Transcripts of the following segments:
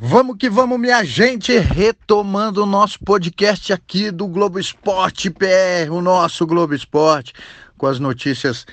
Vamos que vamos, minha gente, retomando o nosso podcast aqui do Globo Esporte PR, o nosso Globo Esporte, com as notícias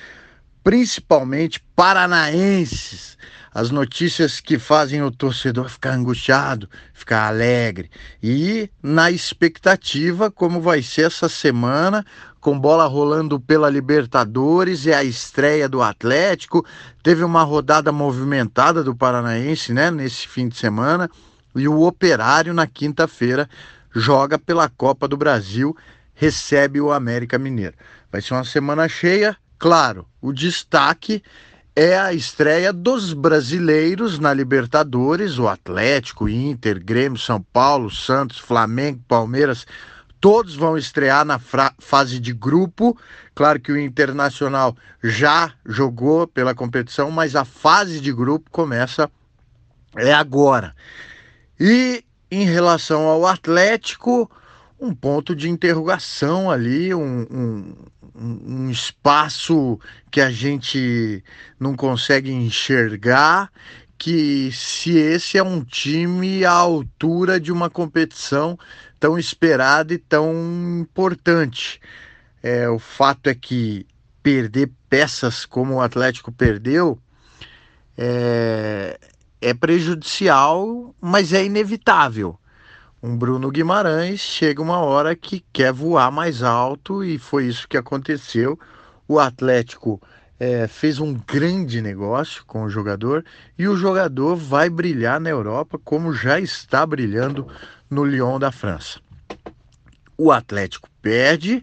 principalmente paranaenses, as notícias que fazem o torcedor ficar angustiado, ficar alegre e na expectativa como vai ser essa semana, com bola rolando pela Libertadores e a estreia do Atlético. Teve uma rodada movimentada do Paranaense, né, nesse fim de semana, e o Operário na quinta-feira joga pela Copa do Brasil, recebe o América Mineiro. Vai ser uma semana cheia, claro. O destaque é a estreia dos brasileiros na Libertadores, o Atlético, Inter, Grêmio, São Paulo, Santos, Flamengo, Palmeiras Todos vão estrear na fase de grupo. Claro que o Internacional já jogou pela competição, mas a fase de grupo começa é agora. E em relação ao Atlético, um ponto de interrogação ali, um, um, um, espaço que a gente não consegue enxergar, que se esse é um time à altura de uma competição tão esperada e tão importante. É, o fato é que perder peças como o Atlético perdeu é, é prejudicial, mas é inevitável. Um Bruno Guimarães chega uma hora que quer voar mais alto e foi isso que aconteceu. O Atlético é, fez um grande negócio com o jogador e o jogador vai brilhar na Europa como já está brilhando no Lyon da França. O Atlético perde,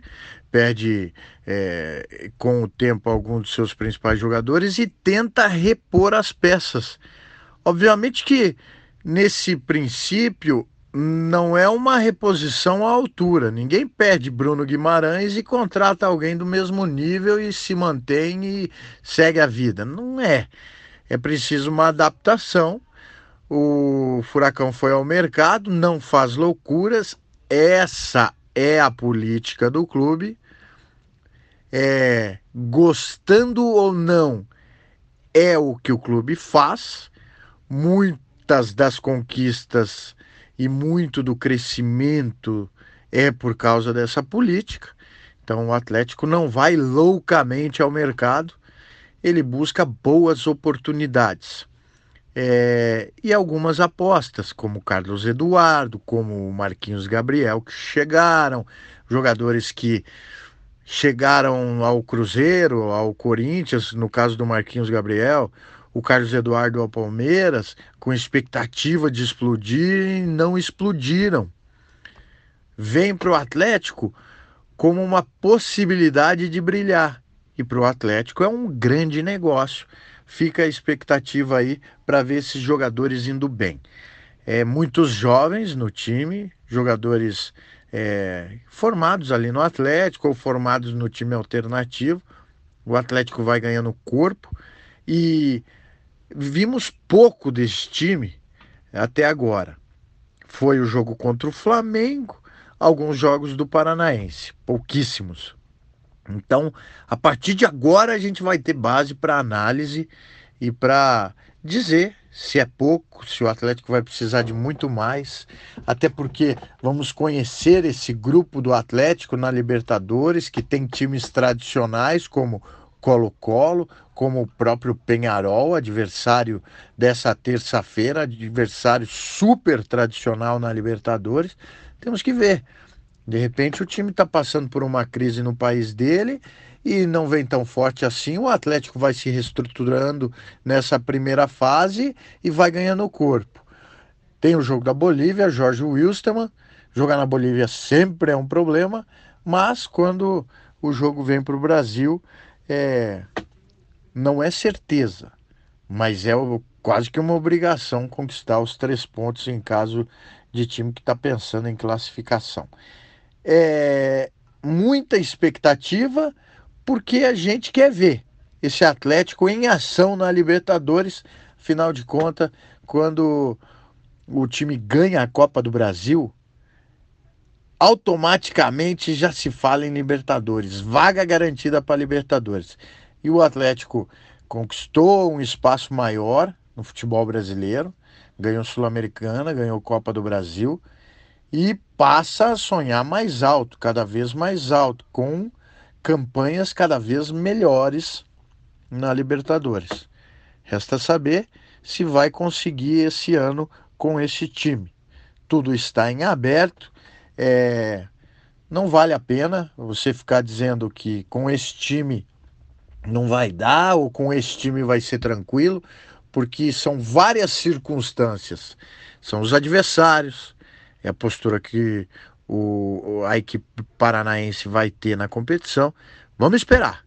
perde é, com o tempo alguns dos seus principais jogadores e tenta repor as peças. Obviamente que nesse princípio não é uma reposição à altura. Ninguém perde Bruno Guimarães e contrata alguém do mesmo nível e se mantém e segue a vida. Não é. É preciso uma adaptação. O Furacão foi ao mercado, não faz loucuras. Essa é a política do clube. É, gostando ou não, é o que o clube faz. Muitas das conquistas e muito do crescimento é por causa dessa política. Então o Atlético não vai loucamente ao mercado, ele busca boas oportunidades. É, e algumas apostas, como Carlos Eduardo, como Marquinhos Gabriel, que chegaram, jogadores que chegaram ao Cruzeiro, ao Corinthians, no caso do Marquinhos Gabriel, o Carlos Eduardo ao Palmeiras, com expectativa de explodir e não explodiram. Vem para o Atlético como uma possibilidade de brilhar. E para o Atlético é um grande negócio. Fica a expectativa aí para ver esses jogadores indo bem. É, muitos jovens no time, jogadores é, formados ali no Atlético ou formados no time alternativo. O Atlético vai ganhando corpo e vimos pouco desse time até agora. Foi o jogo contra o Flamengo, alguns jogos do Paranaense, pouquíssimos. Então, a partir de agora, a gente vai ter base para análise e para dizer se é pouco, se o Atlético vai precisar de muito mais, até porque vamos conhecer esse grupo do Atlético na Libertadores, que tem times tradicionais como Colo-Colo, como o próprio Penharol, adversário dessa terça-feira, adversário super tradicional na Libertadores. Temos que ver. De repente o time está passando por uma crise no país dele e não vem tão forte assim. O Atlético vai se reestruturando nessa primeira fase e vai ganhando corpo. Tem o jogo da Bolívia, Jorge Wilstermann. Jogar na Bolívia sempre é um problema, mas quando o jogo vem para o Brasil, é, não é certeza, mas é quase que uma obrigação conquistar os três pontos em caso de time que está pensando em classificação. É muita expectativa porque a gente quer ver esse Atlético em ação na Libertadores. Afinal de contas, quando o time ganha a Copa do Brasil, automaticamente já se fala em Libertadores, vaga garantida para Libertadores. E o Atlético conquistou um espaço maior no futebol brasileiro, ganhou Sul-Americana, ganhou Copa do Brasil e passa a sonhar mais alto, cada vez mais alto, com campanhas cada vez melhores na Libertadores. Resta saber se vai conseguir esse ano com esse time. Tudo está em aberto. É... Não vale a pena você ficar dizendo que com esse time não vai dar ou com esse time vai ser tranquilo, porque são várias circunstâncias. São os adversários, é a postura que o, a equipe paranaense vai ter na competição. Vamos esperar.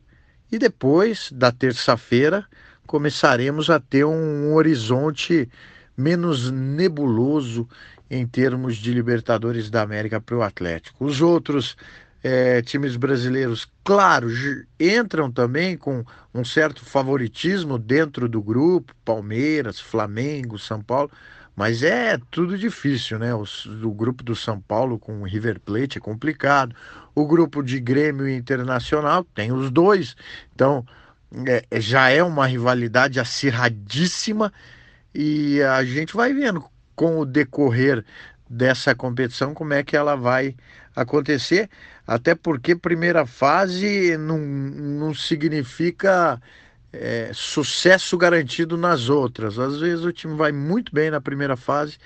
E depois da terça-feira começaremos a ter um, um horizonte menos nebuloso em termos de Libertadores da América para o Atlético. Os outros é, times brasileiros, claro, entram também com um certo favoritismo dentro do grupo, Palmeiras, Flamengo, São Paulo, mas é tudo difícil, né? O, o grupo do São Paulo com o River Plate é complicado. O grupo de Grêmio Internacional tem os dois. Então, é, já é uma rivalidade acirradíssima e a gente vai vendo com o decorrer dessa competição como é que ela vai acontecer. Até porque primeira fase não, não significa é, sucesso garantido nas outras. Às vezes o time vai muito bem na primeira fase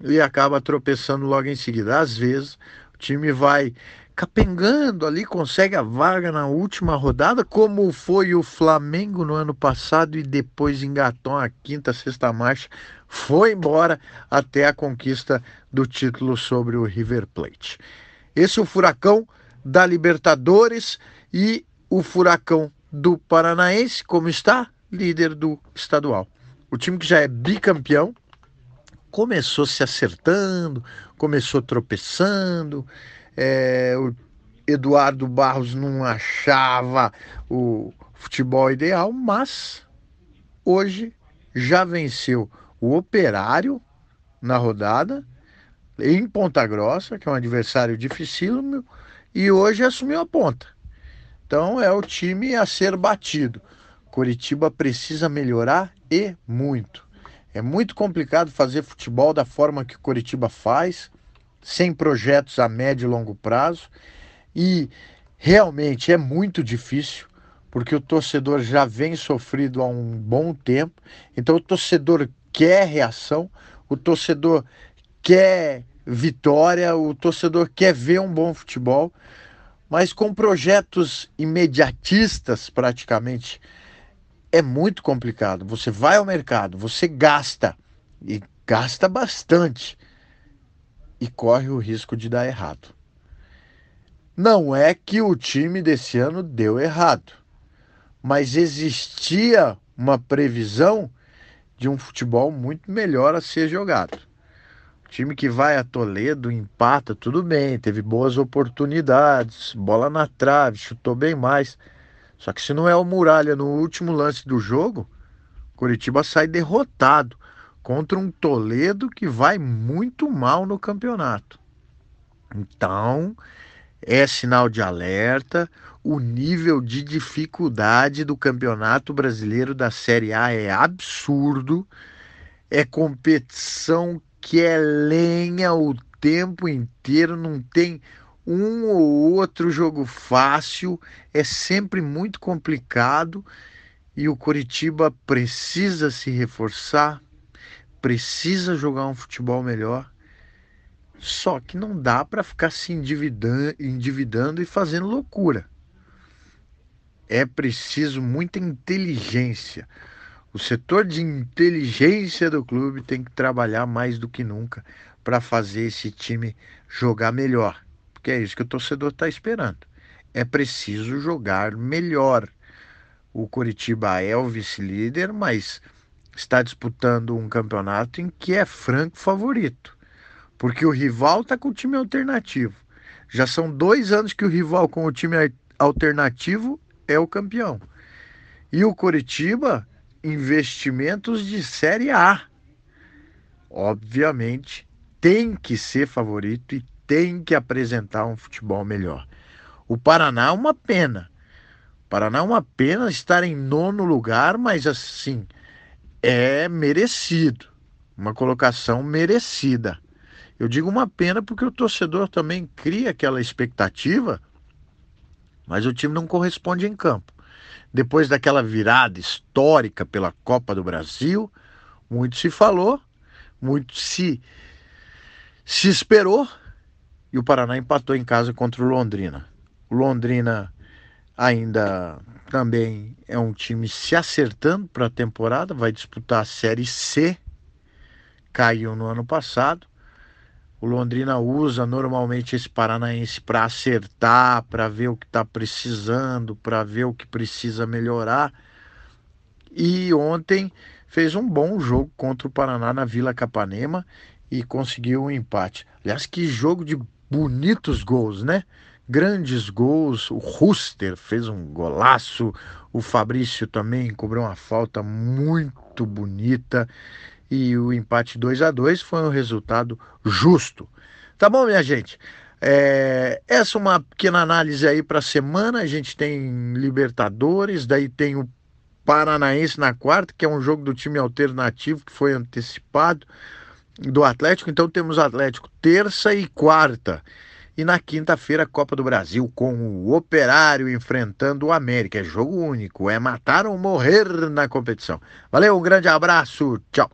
e acaba tropeçando logo em seguida. Às vezes o time vai capengando ali, consegue a vaga na última rodada, como foi o Flamengo no ano passado e depois engatou a quinta, sexta marcha, foi embora até a conquista do título sobre o River Plate. Esse é o furacão da Libertadores e o furacão do Paranaense, como está? Líder do estadual. O time que já é bicampeão começou se acertando, começou tropeçando. É, o Eduardo Barros não achava o futebol ideal, mas hoje já venceu o Operário na rodada em Ponta Grossa, que é um adversário dificílimo, e hoje assumiu a ponta. Então é o time a ser batido. Curitiba precisa melhorar e muito. É muito complicado fazer futebol da forma que Curitiba faz, sem projetos a médio e longo prazo. E realmente é muito difícil, porque o torcedor já vem sofrido há um bom tempo. Então o torcedor quer reação, o torcedor quer vitória, o torcedor quer ver um bom futebol mas com projetos imediatistas praticamente é muito complicado. Você vai ao mercado, você gasta e gasta bastante e corre o risco de dar errado. Não é que o time desse ano deu errado, mas existia uma previsão de um futebol muito melhor a ser jogado. Time que vai a Toledo, empata, tudo bem, teve boas oportunidades, bola na trave, chutou bem mais. Só que se não é o Muralha no último lance do jogo, Curitiba sai derrotado contra um Toledo que vai muito mal no campeonato. Então, é sinal de alerta. O nível de dificuldade do Campeonato Brasileiro da Série A é absurdo. É competição que é lenha o tempo inteiro, não tem um ou outro jogo fácil, é sempre muito complicado e o Coritiba precisa se reforçar, precisa jogar um futebol melhor. Só que não dá para ficar se endividando, endividando e fazendo loucura. É preciso muita inteligência. O setor de inteligência do clube tem que trabalhar mais do que nunca para fazer esse time jogar melhor, porque é isso que o torcedor está esperando. É preciso jogar melhor. O Curitiba é o vice-líder, mas está disputando um campeonato em que é franco favorito, porque o rival está com o time alternativo. Já são dois anos que o rival com o time alternativo é o campeão. E o Curitiba investimentos de Série A. Obviamente, tem que ser favorito e tem que apresentar um futebol melhor. O Paraná é uma pena. O Paraná é uma pena estar em nono lugar, mas assim, é merecido. uma colocação merecida. Eu digo uma pena porque o torcedor também cria aquela expectativa, mas o time não corresponde em campo. Depois daquela virada histórica pela Copa do Brasil, muito se falou, muito se, se esperou, e o Paraná empatou em casa contra o Londrina. O Londrina ainda também é um time se acertando para a temporada, vai disputar a Série C, caiu no ano passado. O Londrina usa normalmente esse paranaense para acertar, para ver o que está precisando, para ver o que precisa melhorar. E ontem fez um bom jogo contra o Paraná na Vila Capanema e conseguiu um empate. Aliás, que jogo de bonitos gols, né? Grandes gols. O Ruster fez um golaço. O Fabrício também cobrou uma falta muito bonita e o empate 2 a 2 foi um resultado justo. Tá bom, minha gente? É, essa é uma pequena análise aí para a semana. A gente tem Libertadores, daí tem o Paranaense na quarta, que é um jogo do time alternativo que foi antecipado do Atlético. Então temos Atlético terça e quarta. E na quinta-feira, Copa do Brasil, com o Operário enfrentando o América. É jogo único, é matar ou morrer na competição. Valeu, um grande abraço, tchau.